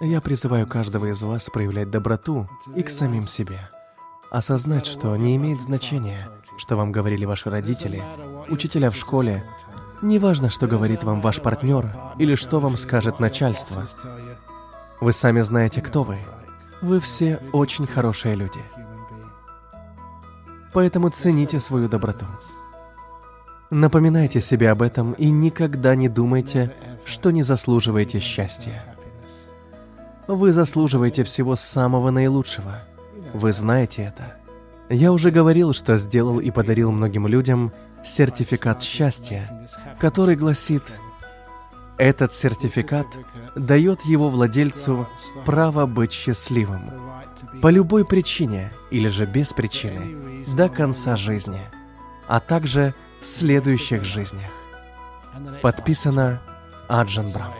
Я призываю каждого из вас проявлять доброту и к самим себе. Осознать, что не имеет значения, что вам говорили ваши родители, учителя в школе, неважно, что говорит вам ваш партнер или что вам скажет начальство. Вы сами знаете, кто вы. Вы все очень хорошие люди. Поэтому цените свою доброту. Напоминайте себе об этом и никогда не думайте, что не заслуживаете счастья. Вы заслуживаете всего самого наилучшего. Вы знаете это. Я уже говорил, что сделал и подарил многим людям сертификат счастья, который гласит этот сертификат дает его владельцу право быть счастливым по любой причине или же без причины до конца жизни, а также в следующих жизнях. Подписано Аджан Брам.